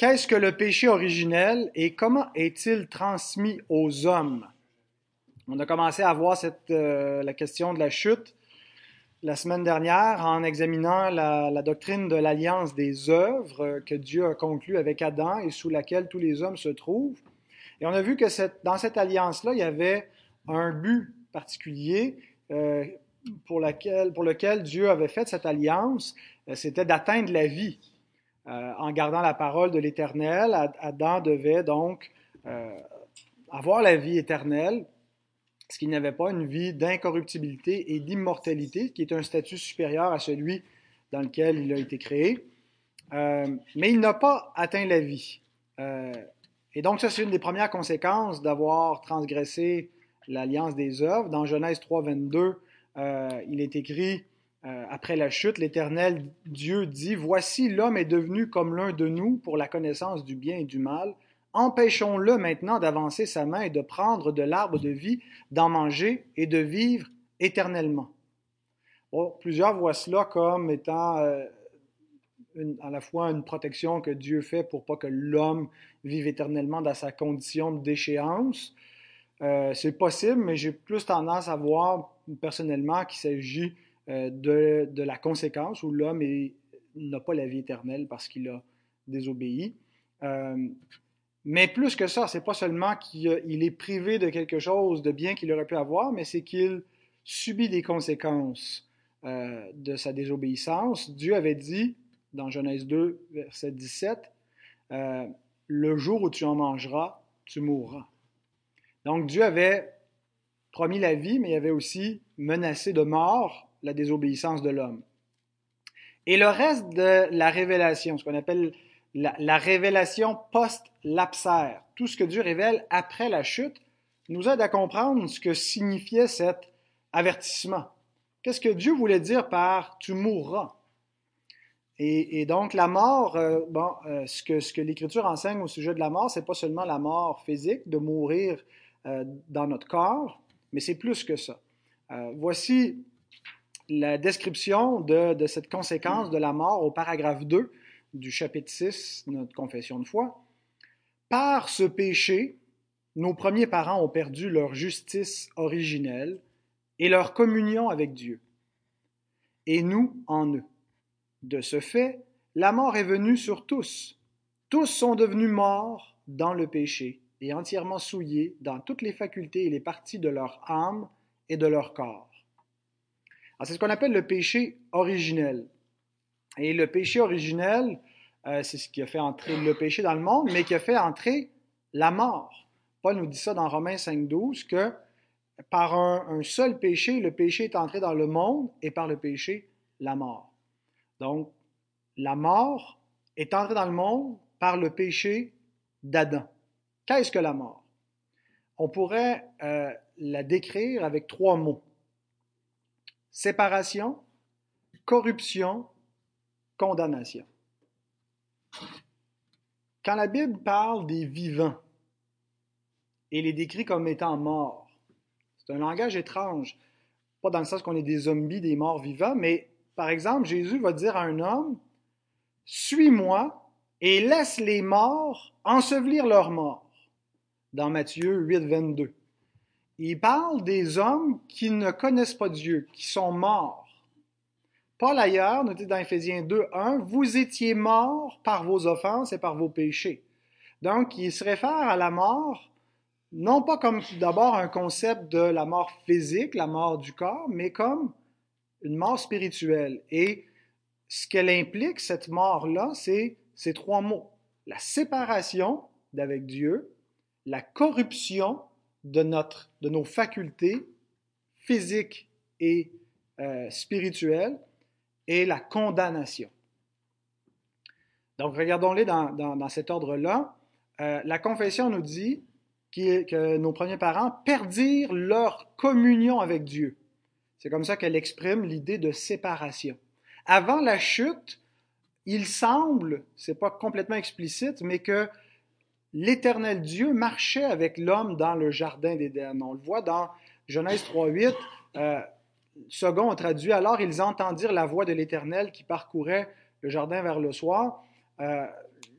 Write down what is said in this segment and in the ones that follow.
qu'est-ce que le péché originel et comment est-il transmis aux hommes? On a commencé à voir cette, euh, la question de la chute la semaine dernière en examinant la, doctrine de l'alliance des œuvres que Dieu a conclue avec Adam et sous laquelle tous les hommes se trouvent. Et on a vu que dans cette alliance-là, il y avait un but particulier euh, pour, pour, lequel Dieu avait fait cette alliance, euh, c'était d'atteindre la vie. Euh, en gardant la parole de l'Éternel, Adam devait donc avoir la vie éternelle, parce qu'il n'avait pas une vie d'incorruptibilité et d'immortalité, qui est un statut supérieur à celui dans lequel il a été créé. mais il n'a pas atteint la vie. et donc, ça, c'est une des premières conséquences d'avoir transgressé l'alliance des œuvres. Dans Genèse 3, 22, euh, il est écrit, euh, après la chute, l'Éternel Dieu dit, Voici l'homme est devenu comme l'un de nous pour la connaissance du bien et du mal. Empêchons-le maintenant d'avancer sa main et de prendre de l'arbre de vie, d'en manger et de vivre éternellement. plusieurs voient cela comme étant euh, à la fois une protection que Dieu fait pour pas que l'homme vive éternellement dans sa condition de déchéance, euh, c'est possible, mais j'ai plus tendance à voir personnellement qu'il s'agit euh, de, la conséquence où l'homme n'a pas la vie éternelle parce qu'il a désobéi. Euh, mais plus que ça, c'est pas seulement qu'il est privé de quelque chose de bien qu'il aurait pu avoir, mais c'est qu'il subit des conséquences de sa désobéissance. Dieu avait dit dans Genèse 2, verset 17, Le jour où tu en mangeras, tu mourras. Donc Dieu avait promis la vie, mais il avait aussi menacé de mort la désobéissance de l'homme. Et le reste de la révélation, ce qu'on appelle la, révélation post-lapsaire, tout ce que Dieu révèle après la chute, nous aide à comprendre ce que signifiait cet avertissement. Qu'est-ce que Dieu voulait dire par tu mourras? Et, donc la mort, euh, bon, euh, ce que, l'Écriture enseigne au sujet de la mort, c'est pas seulement la mort physique, de mourir euh, dans notre corps, mais c'est plus que ça. Voici la description de, cette conséquence de la mort au paragraphe 2 du chapitre 6 de notre confession de foi. Par ce péché, nos premiers parents ont perdu leur justice originelle et leur communion avec Dieu, et nous en eux. De ce fait, la mort est venue sur tous. Tous sont devenus morts dans le péché et entièrement souillés dans toutes les facultés et les parties de leur âme et de leur corps. C'est ce qu'on appelle le péché originel. Et le péché originel, euh, c'est ce qui a fait entrer le péché dans le monde, mais qui a fait entrer la mort. Paul nous dit ça dans Romains 5.12, que par un, seul péché, le péché est entré dans le monde, et par le péché, la mort. Donc, la mort est entrée dans le monde par le péché d'Adam. Qu'est-ce que la mort? On pourrait euh, la décrire avec trois mots. Séparation, corruption, condamnation. Quand la Bible parle des vivants et les décrit comme étant morts, c'est un langage étrange. Pas dans le sens qu'on est des zombies, des morts vivants, mais par exemple, Jésus va dire à un homme, Suis-moi et laisse les morts ensevelir leurs morts dans Matthieu 8, 22. Il parle des hommes qui ne connaissent pas Dieu, qui sont morts. Paul ailleurs, notez dans Éphésiens 2, 1, vous étiez morts par vos offenses et par vos péchés. Donc, il se réfère à la mort, non pas comme d'abord un concept de la mort physique, la mort du corps, mais comme une mort spirituelle. Et ce qu'elle implique, cette mort-là, c'est ces trois mots. La séparation d'avec Dieu, la corruption de, notre, de nos facultés physiques et euh, spirituelles et la condamnation. Donc, regardons-les dans, dans, cet ordre-là. Euh, la confession nous dit que nos premiers parents perdirent leur communion avec Dieu. C'est comme ça qu'elle exprime l'idée de séparation. Avant la chute, il semble, c'est pas complètement explicite, mais que l'Éternel Dieu marchait avec l'homme dans le jardin d'Éden. On le voit dans Genèse 3.8. Euh, second, on traduit alors, ils entendirent la voix de l'Éternel qui parcourait le jardin vers le soir. Euh,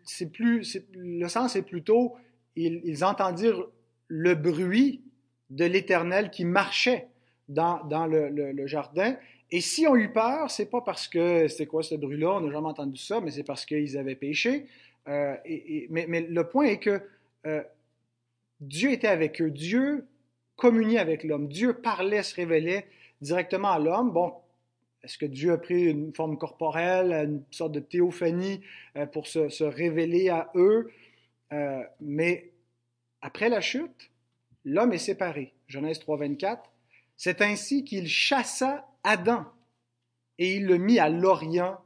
c'est plus, le sens est plutôt, ils, entendirent le bruit de l'Éternel qui marchait dans, dans le, jardin. Et si on eu peur, c'est pas parce que c'est quoi ce bruit-là, on n'a jamais entendu ça, mais c'est parce qu'ils avaient péché. Euh, mais, le point est que euh, Dieu était avec eux. Dieu communiait avec l'homme. Dieu parlait, se révélait directement à l'homme. Bon, est-ce que Dieu a pris une forme corporelle, une sorte de théophanie euh, pour se, révéler à eux? Mais après la chute, l'homme est séparé. Genèse 3, 24. C'est ainsi qu'il chassa Adam et il le mit à l'orient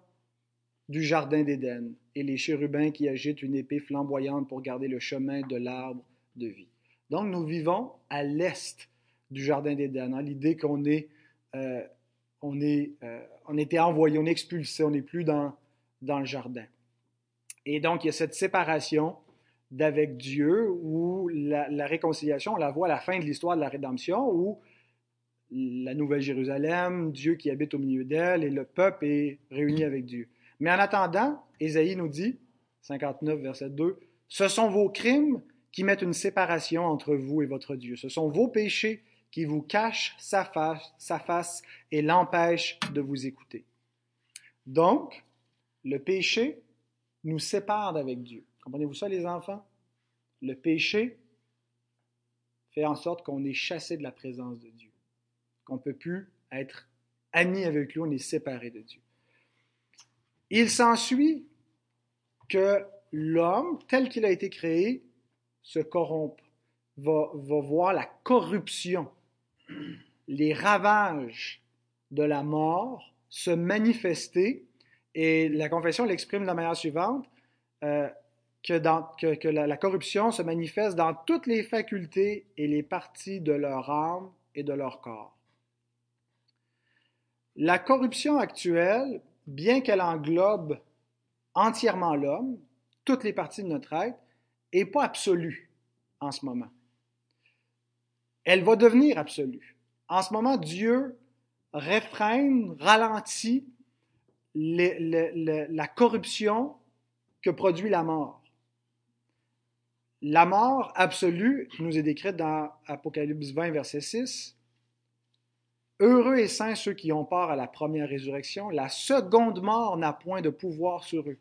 du jardin d'Éden et les chérubins qui agitent une épée flamboyante pour garder le chemin de l'arbre de vie. Donc nous vivons à l'est du jardin d'Éden, hein, l'idée qu'on est euh, on, est, euh, on était envoyé, on est expulsé, on n'est plus dans, dans le jardin. Et donc, il y a cette séparation d'avec Dieu où la, réconciliation, on la voit à la fin de l'histoire de la rédemption, où la Nouvelle Jérusalem, Dieu qui habite au milieu d'elle et le peuple est réuni avec Dieu. Mais en attendant, Ésaïe nous dit, 59, verset 2, Ce sont vos crimes qui mettent une séparation entre vous et votre Dieu. Ce sont vos péchés qui vous cache sa face, et l'empêche de vous écouter. Donc, le péché nous sépare d'avec Dieu. Comprenez-vous ça, les enfants? Le péché fait en sorte qu'on est chassé de la présence de Dieu, qu'on ne peut plus être ami avec lui, on est séparé de Dieu. Il s'ensuit que l'homme, tel qu'il a été créé, se corrompt, va, voir la corruption les ravages de la mort se manifester, et la confession l'exprime de la manière suivante, euh, que, la, corruption se manifeste dans toutes les facultés et les parties de leur âme et de leur corps. La corruption actuelle, bien qu'elle englobe entièrement l'homme, toutes les parties de notre être, n'est pas absolue en ce moment elle va devenir absolue. En ce moment, Dieu réfrène, ralentit la corruption que produit la mort. La mort absolue nous est décrite dans Apocalypse 20, verset 6. Heureux et saints ceux qui ont part à la première résurrection. La seconde mort n'a point de pouvoir sur eux,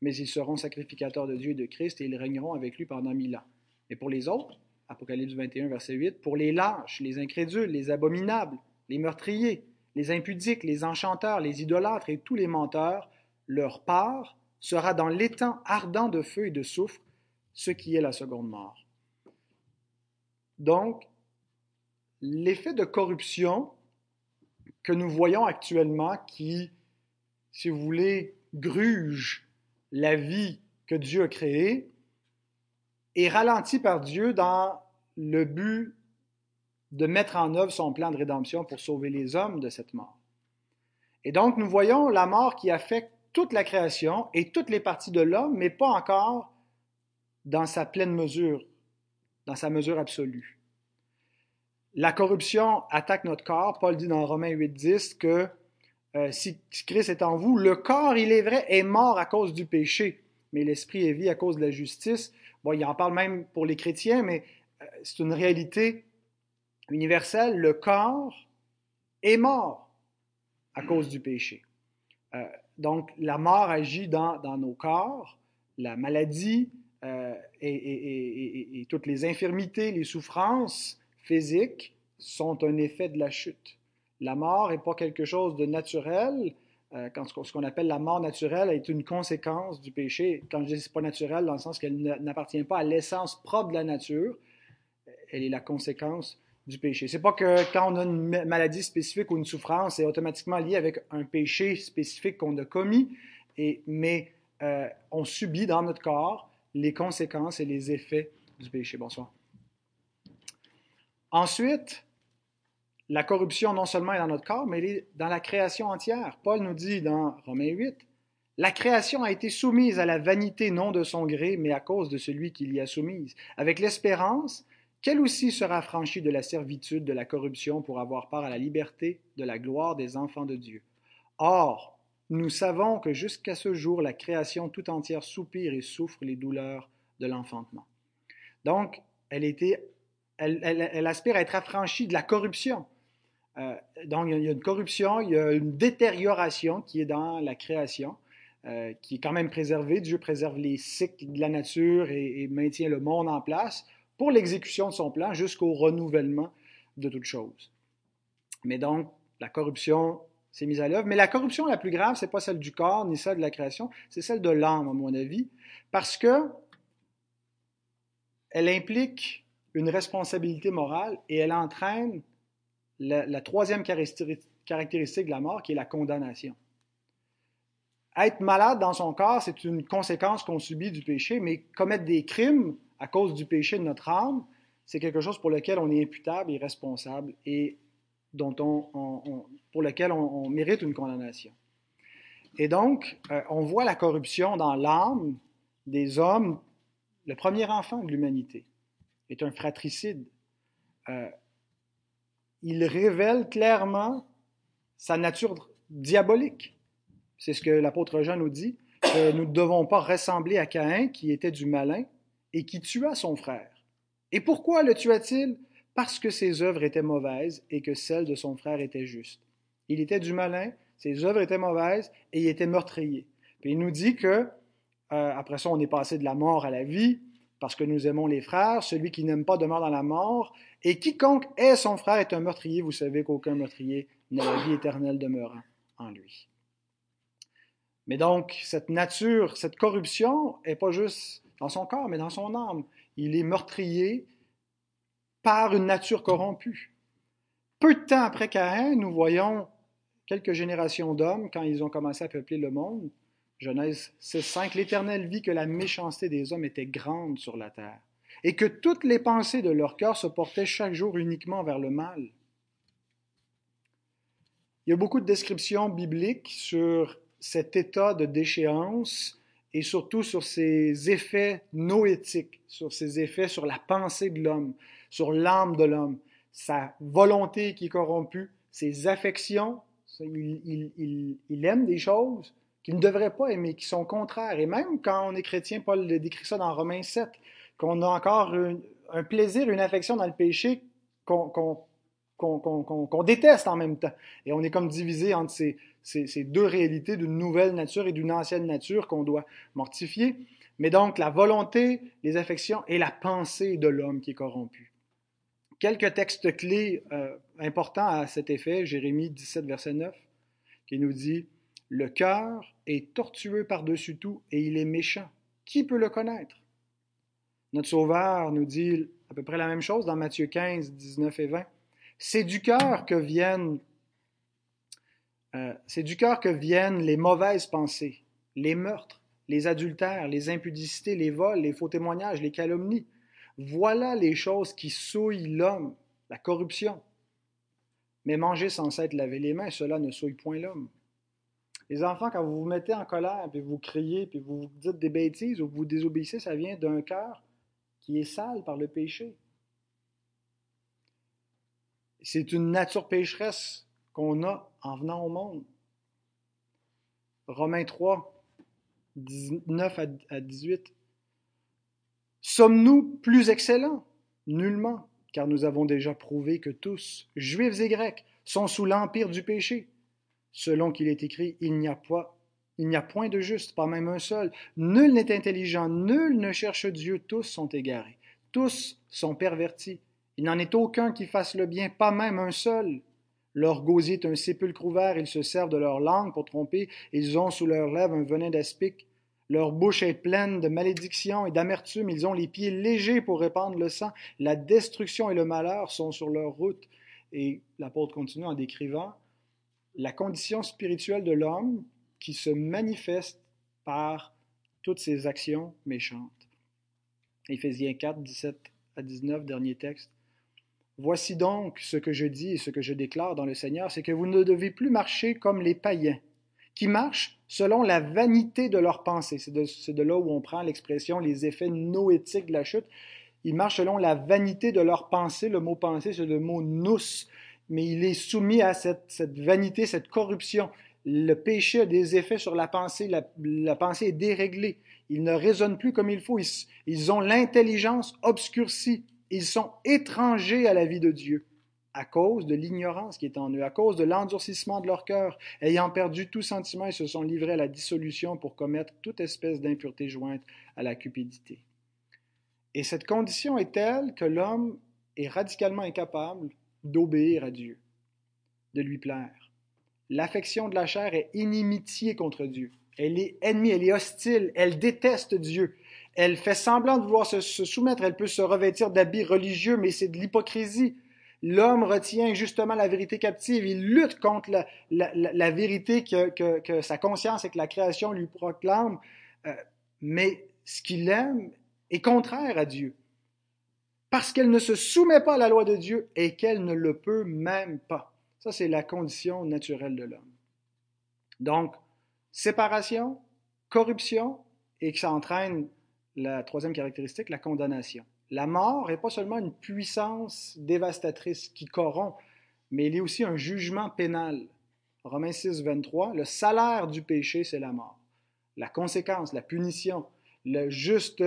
mais ils seront sacrificateurs de Dieu et de Christ et ils régneront avec lui pendant mille ans. Et pour les autres, Apocalypse 21, verset 8, pour les lâches, les incrédules, les abominables, les meurtriers, les impudiques, les enchanteurs, les idolâtres et tous les menteurs, leur part sera dans l'étang ardent de feu et de soufre, ce qui est la seconde mort. Donc, l'effet de corruption que nous voyons actuellement, qui, si vous voulez, gruge la vie que Dieu a créée, est ralenti par Dieu dans le but de mettre en œuvre son plan de rédemption pour sauver les hommes de cette mort. Et donc, nous voyons la mort qui affecte toute la création et toutes les parties de l'homme, mais pas encore dans sa pleine mesure, dans sa mesure absolue. La corruption attaque notre corps. Paul dit dans Romains 8.10 que euh, si Christ est en vous, le corps, il est vrai, est mort à cause du péché, mais l'esprit est vie à cause de la justice. Bon, il en parle même pour les chrétiens, mais euh, c'est une réalité universelle. Le corps est mort à cause du péché. Euh, donc, la mort agit dans, nos corps, la maladie et, toutes les infirmités, les souffrances physiques sont un effet de la chute. La mort n'est pas quelque chose de naturel, euh, quand ce qu'on appelle la mort naturelle est une conséquence du péché. Quand je dis c'est pas naturel, dans le sens qu'elle n'appartient pas à l'essence propre de la nature, elle est la conséquence du péché. C'est pas que quand on a une maladie spécifique ou une souffrance, c'est automatiquement lié avec un péché spécifique qu'on a commis, et, mais euh, on subit dans notre corps les conséquences et les effets du péché. Bonsoir. Ensuite, la corruption non seulement est dans notre corps, mais elle est dans la création entière. Paul nous dit dans Romains 8, La création a été soumise à la vanité non de son gré, mais à cause de celui qui l'y a soumise, avec l'espérance qu'elle aussi sera franchie de la servitude de la corruption pour avoir part à la liberté de la gloire des enfants de Dieu. Or, nous savons que jusqu'à ce jour, la création tout entière soupire et souffre les douleurs de l'enfantement. Donc, elle, était, elle, aspire à être affranchie de la corruption. Euh, donc, il y a une corruption, il y a une détérioration qui est dans la création, euh, qui est quand même préservée. Dieu préserve les cycles de la nature et, maintient le monde en place pour l'exécution de son plan jusqu'au renouvellement de toutes choses. Mais donc, la corruption s'est mise à l'œuvre. Mais la corruption la plus grave, ce n'est pas celle du corps ni celle de la création, c'est celle de l'âme, à mon avis, parce que elle implique une responsabilité morale et elle entraîne la, troisième caractéristique de la mort, qui est la condamnation. Être malade dans son corps, c'est une conséquence qu'on subit du péché, mais commettre des crimes à cause du péché de notre âme, c'est quelque chose pour lequel on est imputable et responsable et dont on, pour lequel on, mérite une condamnation. Et donc, euh, on voit la corruption dans l'âme des hommes. Le premier enfant de l'humanité est un fratricide. Euh, il révèle clairement sa nature diabolique. C'est ce que l'apôtre Jean nous dit, que nous ne devons pas ressembler à Caïn, qui était du malin et qui tua son frère. Et pourquoi le tua-t-il? Parce que ses œuvres étaient mauvaises et que celles de son frère étaient justes. Il était du malin, ses œuvres étaient mauvaises et il était meurtrier. Puis il nous dit que, euh, après ça, on est passé de la mort à la vie, parce que nous aimons les frères. Celui qui n'aime pas demeure dans la mort. Et quiconque est son frère est un meurtrier. Vous savez qu'aucun meurtrier n'a la vie éternelle demeurant en lui. Mais donc, cette nature, cette corruption n'est pas juste dans son corps, mais dans son âme. Il est meurtrier, par une nature corrompue. Peu de temps après Caïn, nous voyons quelques générations d'hommes quand ils ont commencé à peupler le monde. Genèse 6.5, l'Éternel vit que la méchanceté des hommes était grande sur la terre et que toutes les pensées de leur cœur se portaient chaque jour uniquement vers le mal. Il y a beaucoup de descriptions bibliques sur cet état de déchéance et surtout sur ses effets noétiques, sur ses effets sur la pensée de l'homme, sur l'âme de l'homme, sa volonté qui est corrompue, ses affections. Il, aime des choses qu'il ne devrait pas aimer, qui sont contraires. Et même quand on est chrétien, Paul décrit ça dans Romains 7, qu'on a encore un plaisir, une affection dans le péché qu'on déteste en même temps. Et on est comme divisé entre ces, ces deux réalités d'une nouvelle nature et d'une ancienne nature qu'on doit mortifier. Mais donc la volonté, les affections et la pensée de l'homme qui est corrompu. Quelques textes clés euh, importants à cet effet, Jérémie 17, verset 9, qui nous dit Le cœur est tortueux par-dessus tout et il est méchant. Qui peut le connaître? Notre Sauveur nous dit à peu près la même chose dans Matthieu 15, 19 et 20. C'est du cœur que viennent euh, c'est du cœur que viennent les mauvaises pensées, les meurtres, les adultères, les impudicités, les vols, les faux témoignages, les calomnies voilà les choses qui souillent l'homme, la corruption. Mais manger sans s'être laver les mains, cela ne souille point l'homme. Les enfants, quand vous vous mettez en colère, puis vous criez, puis vous dites des bêtises ou vous désobéissez, ça vient d'un cœur qui est sale par le péché. C'est une nature pécheresse qu'on a en venant au monde. Romains 3, 19 à 18. Sommes-nous plus excellents? Nullement, car nous avons déjà prouvé que tous, juifs et grecs, sont sous l'empire du péché. Selon qu'il est écrit, il n'y a pas il n'y a point de juste, pas même un seul. Nul n'est intelligent, nul ne cherche Dieu, tous sont égarés. Tous sont pervertis. Il n'en est aucun qui fasse le bien, pas même un seul. Leur gosier est un sépulcre ouvert, ils se servent de leur langue pour tromper, ils ont sous leurs lèvres un venin d'aspic. Leur bouche est pleine de malédictions et d'amertume. Ils ont les pieds légers pour répandre le sang. La destruction et le malheur sont sur leur route. Et l'apôtre continue en décrivant la condition spirituelle de l'homme qui se manifeste par toutes ses actions méchantes. Éphésiens 4, 17 à 19, dernier texte. Voici donc ce que je dis et ce que je déclare dans le Seigneur, c'est que vous ne devez plus marcher comme les païens qui marchent selon la vanité de leurs pensées. C'est de, là où on prend l'expression les effets noétiques de la chute. Ils marchent selon la vanité de leurs pensées. Le mot pensée, c'est le mot nous, mais il est soumis à cette, vanité, cette corruption. le péché a des effets sur la pensée, la, pensée est déréglée, ils ne raisonnent plus comme il faut, ils ont l'intelligence obscurcie, ils sont étrangers à la vie de Dieu à cause de l'ignorance qui est en eux, à cause de l'endurcissement de leur cœur, ayant perdu tout sentiment, ils se sont livrés à la dissolution pour commettre toute espèce d'impureté jointe à la cupidité. Et cette condition est telle que l'homme est radicalement incapable d'obéir à Dieu, de lui plaire. L'affection de la chair est inimitié contre Dieu. Elle est ennemie, elle est hostile, elle déteste Dieu. Elle fait semblant de vouloir se, soumettre, elle peut se revêtir d'habits religieux, mais c'est de l'hypocrisie. L'homme retient justement la vérité captive, il lutte contre la, vérité que, sa conscience et que la création lui proclament, euh, mais ce qu'il aime est contraire à Dieu, parce qu'elle ne se soumet pas à la loi de Dieu et qu'elle ne le peut même pas. Ça, c'est la condition naturelle de l'homme. Donc, séparation, corruption, et que ça entraîne la troisième caractéristique, la condamnation. La mort n'est pas seulement une puissance dévastatrice qui corrompt, mais il est aussi un jugement pénal. Romains 6, 23, le salaire du péché, c'est la mort. La conséquence, la punition, la juste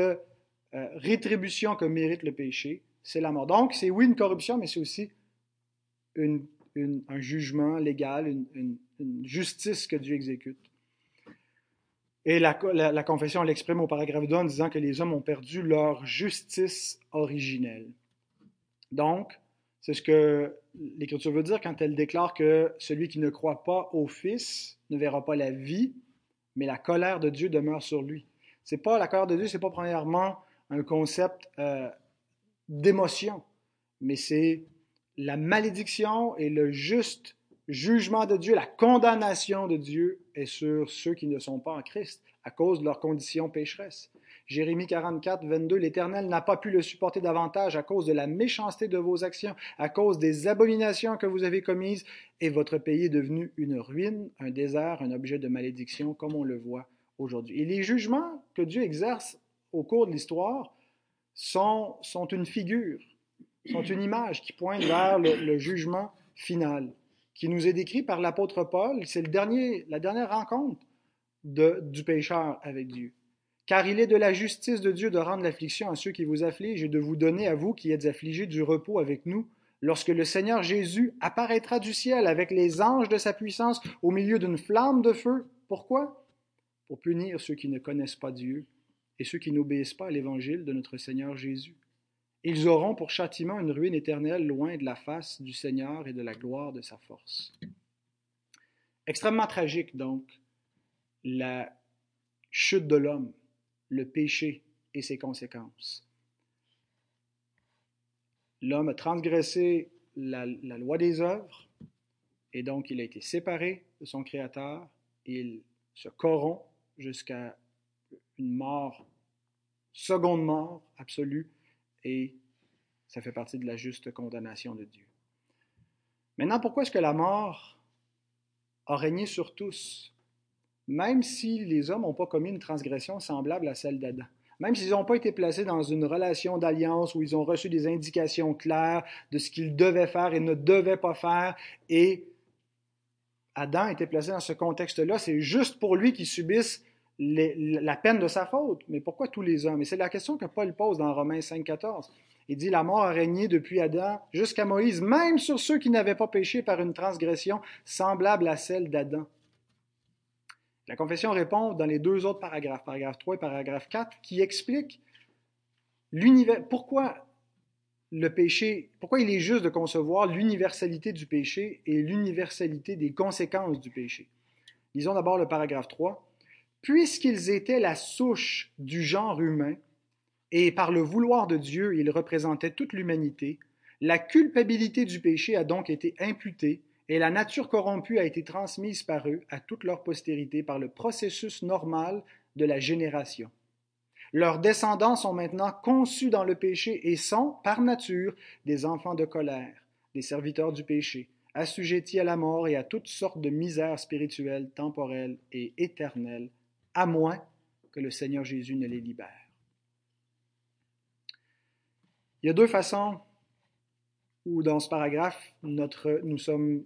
euh, rétribution que mérite le péché, c'est la mort. Donc, c'est oui une corruption, mais c'est aussi un jugement légal, une justice que Dieu exécute. Et la, confession l'exprime au paragraphe 2 en disant que les hommes ont perdu leur justice originelle. Donc, c'est ce que l'Écriture veut dire quand elle déclare que celui qui ne croit pas au Fils ne verra pas la vie, mais la colère de Dieu demeure sur lui. C'est pas la colère de Dieu, c'est pas premièrement un concept euh, d'émotion, mais c'est la malédiction et le juste jugement de Dieu, la condamnation de Dieu est sur ceux qui ne sont pas en Christ à cause de leur condition pécheresse. Jérémie 44, 22, l'Éternel n'a pas pu le supporter davantage à cause de la méchanceté de vos actions, à cause des abominations que vous avez commises, et votre pays est devenu une ruine, un désert, un objet de malédiction, comme on le voit aujourd'hui. Et les jugements que Dieu exerce au cours de l'histoire sont, une figure, sont une image qui pointe vers le, jugement final qui nous est décrit par l'apôtre Paul. C'est la dernière rencontre de, du pécheur avec Dieu. Car il est de la justice de Dieu de rendre l'affliction à ceux qui vous affligent et de vous donner à vous qui êtes affligés du repos avec nous, lorsque le Seigneur Jésus apparaîtra du ciel avec les anges de sa puissance au milieu d'une flamme de feu. Pourquoi? Pour punir ceux qui ne connaissent pas Dieu et ceux qui n'obéissent pas à l'évangile de notre Seigneur Jésus. Ils auront pour châtiment une ruine éternelle loin de la face du Seigneur et de la gloire de sa force. Extrêmement tragique donc, la chute de l'homme, le péché et ses conséquences. L'homme a transgressé la, loi des œuvres et donc il a été séparé de son Créateur. Il se corrompt jusqu'à une mort, seconde mort absolue et ça fait partie de la juste condamnation de Dieu. Maintenant, pourquoi est-ce que la mort a régné sur tous, même si les hommes n'ont pas commis une transgression semblable à celle d'Adam? Même s'ils n'ont pas été placés dans une relation d'alliance où ils ont reçu des indications claires de ce qu'ils devaient faire et ne devaient pas faire, et Adam était placé dans ce contexte-là, c'est juste pour lui qu'ils subissent la peine de sa faute. Mais pourquoi tous les hommes? Et c'est la question que Paul pose dans Romains 5.14. Il dit, la mort a régné depuis Adam jusqu'à Moïse, même sur ceux qui n'avaient pas péché par une transgression semblable à celle d'Adam. La confession répond dans les deux autres paragraphes, paragraphe 3 et paragraphe 4, qui expliquent pourquoi le péché, pourquoi il est juste de concevoir l'universalité du péché et l'universalité des conséquences du péché. Lisons d'abord le paragraphe 3 puisqu'ils étaient la souche du genre humain, et par le vouloir de Dieu ils représentaient toute l'humanité, la culpabilité du péché a donc été imputée, et la nature corrompue a été transmise par eux à toute leur postérité par le processus normal de la génération. Leurs descendants sont maintenant conçus dans le péché et sont, par nature, des enfants de colère, des serviteurs du péché, assujettis à la mort et à toutes sortes de misères spirituelles, temporelles et éternelles à moins que le Seigneur Jésus ne les libère. Il y a deux façons où dans ce paragraphe, notre, nous sommes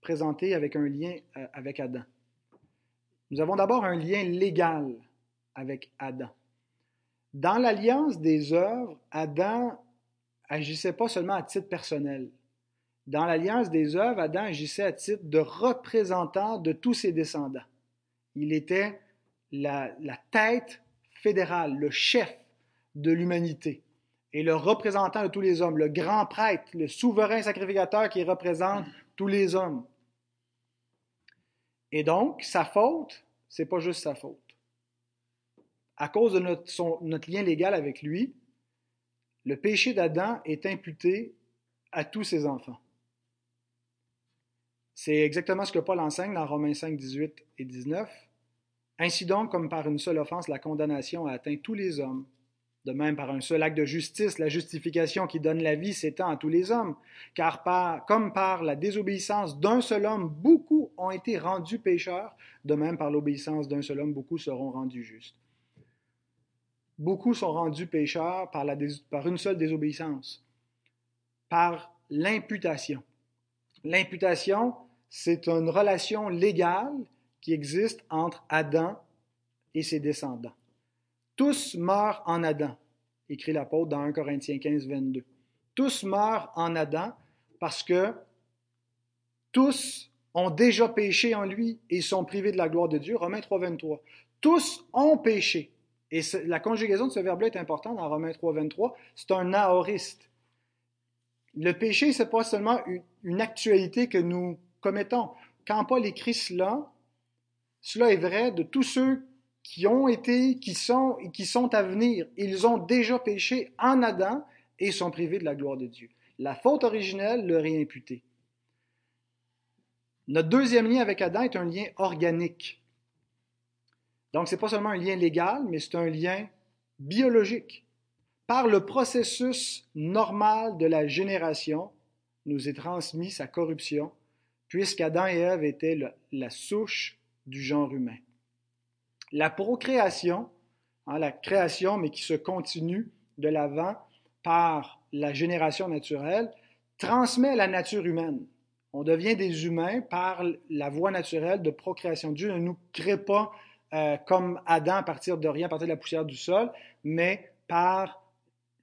présentés avec un lien euh, avec Adam. Nous avons d'abord un lien légal avec Adam. Dans l'alliance des œuvres, Adam agissait pas seulement à titre personnel. Dans l'alliance des œuvres, Adam agissait à titre de représentant de tous ses descendants. Il était la, tête fédérale, le chef de l'humanité et le représentant de tous les hommes, le grand prêtre, le souverain sacrificateur qui représente tous les hommes. Et donc, sa faute, c'est pas juste sa faute. À cause de notre, notre lien légal avec lui, le péché d'Adam est imputé à tous ses enfants. C'est exactement ce que Paul enseigne dans Romains 5, 18 et 19. Ainsi donc, comme par une seule offense, la condamnation a atteint tous les hommes, de même, par un seul acte de justice, la justification qui donne la vie s'étend à tous les hommes, car comme par la désobéissance d'un seul homme, beaucoup ont été rendus pécheurs, de même par l'obéissance d'un seul homme, beaucoup seront rendus justes. Beaucoup sont rendus pécheurs par, la, par une seule désobéissance, par l'imputation. L'imputation, c'est une relation légale qui existe entre Adam et ses descendants. Tous meurent en Adam, écrit l'apôtre dans 1 Corinthiens 15, 22. Tous meurent en Adam parce que tous ont déjà péché en lui et sont privés de la gloire de Dieu. Romains 3, 23. Tous ont péché. Et la conjugaison de ce verbe-là est importante dans Romains 3, 23. C'est un aoriste. Le péché, ce n'est pas seulement une actualité que nous commettons. Quand Paul écrit cela, cela est vrai de tous ceux qui ont été, qui sont et qui sont à venir. Ils ont déjà péché en Adam et sont privés de la gloire de Dieu. La faute originelle leur est imputée. Notre deuxième lien avec Adam est un lien organique. Donc, ce n'est pas seulement un lien légal, mais c'est un lien biologique. Par le processus normal de la génération, nous est transmis sa corruption, puisqu'Adam et Ève étaient la souche du genre humain. La procréation, hein, la création, mais qui se continue de l'avant par la génération naturelle, transmet la nature humaine. On devient des humains par la voie naturelle de procréation. Dieu ne nous crée pas euh, comme Adam à partir de rien, à partir de la poussière du sol, mais par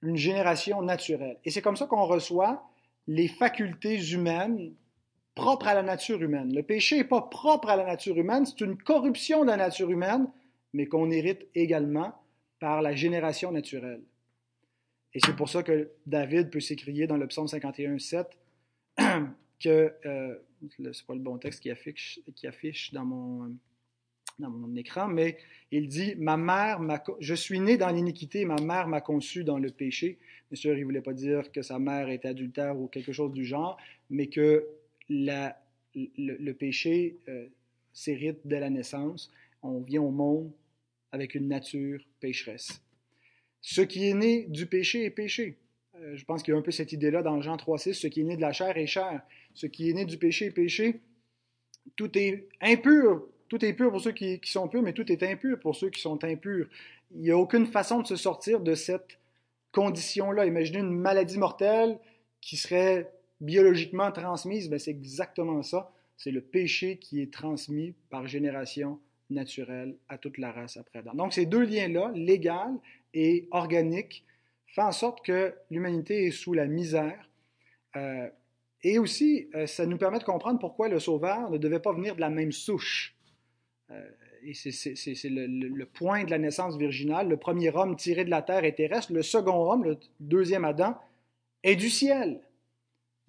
une génération naturelle. Et c'est comme ça qu'on reçoit les facultés humaines propres à la nature humaine. Le péché n'est pas propre à la nature humaine, c'est une corruption de la nature humaine mais qu'on hérite également par la génération naturelle. Et c'est pour ça que David peut s'écrier dans le psaume 51, 7 que, euh, c'est pas le bon texte qui affiche, affiche dans, mon, écran, mais il dit Ma mère, je suis né dans l'iniquité, ma mère m'a conçu dans le péché. Bien sûr, il ne voulait pas dire que sa mère était adultère ou quelque chose du genre, mais que le, péché euh, dès la naissance on vient au monde avec une nature pécheresse. Ce qui est né du péché est péché. Euh, je pense qu'il y a un peu cette idée-là dans Jean 3.6, ce qui est né de la chair est chair. Ce qui est né du péché est péché. Tout est impur. Tout est pur pour ceux qui, qui sont purs, mais tout est impur pour ceux qui sont impurs. Il n'y a aucune façon de se sortir de cette condition-là. Imaginez une maladie mortelle qui serait biologiquement transmise, ben c'est exactement ça. C'est le péché qui est transmis par génération naturel à toute la race après Adam. Donc ces deux liens-là, légal et organique, font en sorte que l'humanité est sous la misère. Euh, et aussi, euh, ça nous permet de comprendre pourquoi le Sauveur ne devait pas venir de la même souche. Euh, et c'est le, le, point de la naissance virginale. Le premier homme tiré de la terre est terrestre. Le second homme, le deuxième Adam, est du ciel.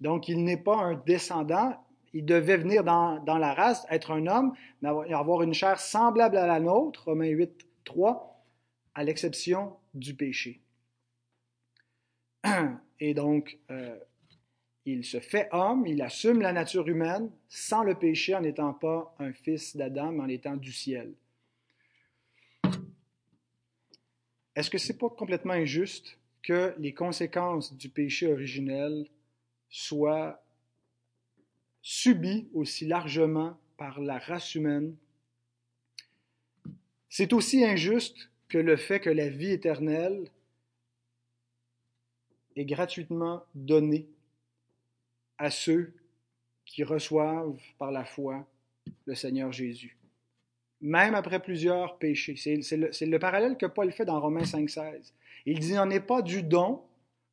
Donc, il n'est pas un descendant, il devait venir dans, la race, être un homme, mais avoir une chair semblable à la nôtre, Romains 8, 3, à l'exception du péché. Et donc, euh, il se fait homme, il assume la nature humaine sans le péché en n'étant pas un fils d'Adam, mais en étant du ciel. Est-ce que c'est pas complètement injuste que les conséquences du péché originel soient subi aussi largement par la race humaine, c'est aussi injuste que le fait que la vie éternelle est gratuitement donnée à ceux qui reçoivent par la foi le Seigneur Jésus. même après plusieurs péchés. C'est le, le, parallèle que Paul fait dans Romains 5,16. Il dit, n'en est pas du don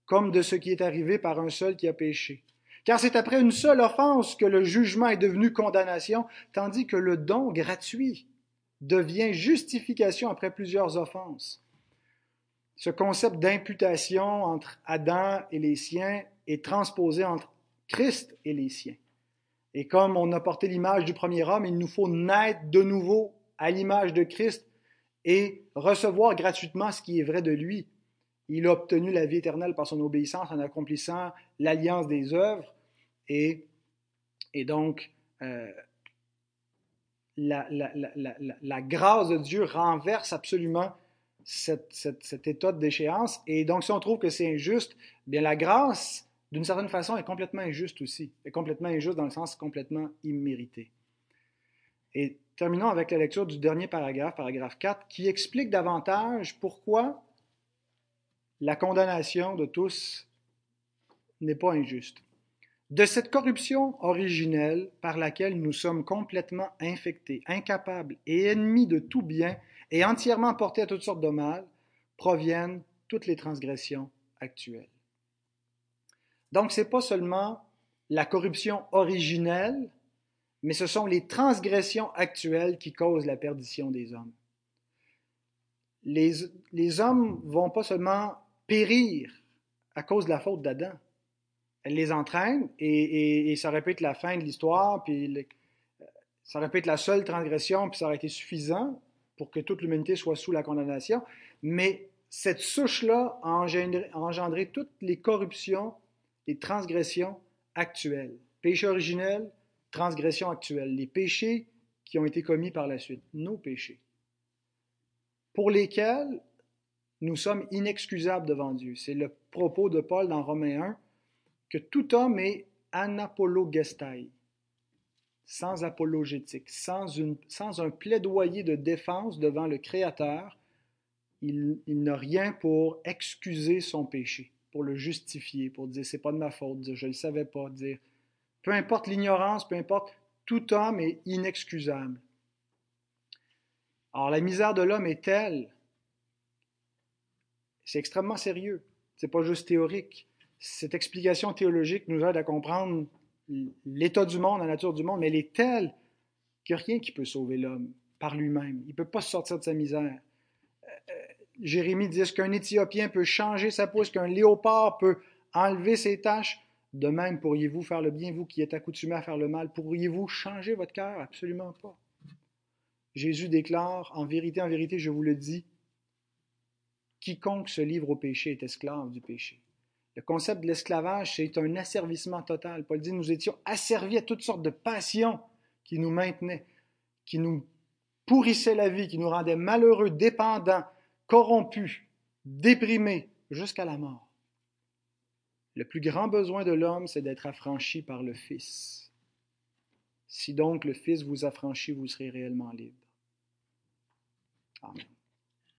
comme de ce qui est arrivé par un seul qui a péché. Car c'est après une seule offense que le jugement est devenu condamnation, tandis que le don gratuit devient justification après plusieurs offenses. Ce concept d'imputation entre Adam et les siens est transposé entre Christ et les siens. Et comme on a porté l'image du premier homme, il nous faut naître de nouveau à l'image de Christ et recevoir gratuitement ce qui est vrai de lui. Il a obtenu la vie éternelle par son obéissance en accomplissant l'alliance des œuvres. Et, et donc, euh, la, grâce de Dieu renverse absolument cette, cette, cet état de déchéance. Et donc, si on trouve que c'est injuste, bien la grâce, d'une certaine façon, est complètement injuste aussi. Est complètement injuste dans le sens complètement immérité. Et terminons avec la lecture du dernier paragraphe, paragraphe 4, qui explique davantage pourquoi la condamnation de tous n'est pas injuste. De cette corruption originelle par laquelle nous sommes complètement infectés, incapables et ennemis de tout bien et entièrement portés à toutes sortes de mal, proviennent toutes les transgressions actuelles. Donc, ce n'est pas seulement la corruption originelle, mais ce sont les transgressions actuelles qui causent la perdition des hommes. Les, les hommes vont pas seulement périr à cause de la faute d'Adam. Elle les entraîne et, ça être la fin de l'histoire, puis ça aurait pu être la seule transgression, puis ça aurait été suffisant pour que toute l'humanité soit sous la condamnation. Mais cette souche-là a engendré, a engendré toutes les corruptions, les transgressions actuelles. Péché originel, transgression actuelle. Les péchés qui ont été commis par la suite, nos péchés, pour lesquels nous sommes inexcusables devant Dieu. C'est le propos de Paul dans Romains 1, que tout homme est anapologestai, sans apologétique, sans, un plaidoyer de défense devant le Créateur. Il, il n'a rien pour excuser son péché, pour le justifier, pour dire c'est pas de ma faute, dire je ne le savais pas, dire peu importe l'ignorance, peu importe, tout homme est inexcusable. Alors la misère de l'homme est telle c'est extrêmement sérieux. C'est pas juste théorique. Cette explication théologique nous aide à comprendre l'état du monde, la nature du monde, mais elle est telle qu'il n'y a rien qui peut sauver l'homme par lui-même. Il ne peut pas sortir de sa misère. Euh, Jérémie dit qu'un Éthiopien peut changer sa peau, qu'un léopard peut enlever ses taches? De même, pourriez-vous faire le bien, vous qui êtes accoutumé à faire le mal? Pourriez-vous changer votre cœur? Absolument pas. Jésus déclare, en vérité, en vérité, je vous le dis, Quiconque se livre au péché est esclave du péché. Le concept de l'esclavage, c'est un asservissement total. Paul dit, nous étions asservis à toutes sortes de passions qui nous maintenaient, qui nous pourrissaient la vie, qui nous rendaient malheureux, dépendants, corrompus, déprimés, jusqu'à la mort. Le plus grand besoin de l'homme, c'est d'être affranchi par le Fils. Si donc le Fils vous affranchit, vous serez réellement libre. Amen.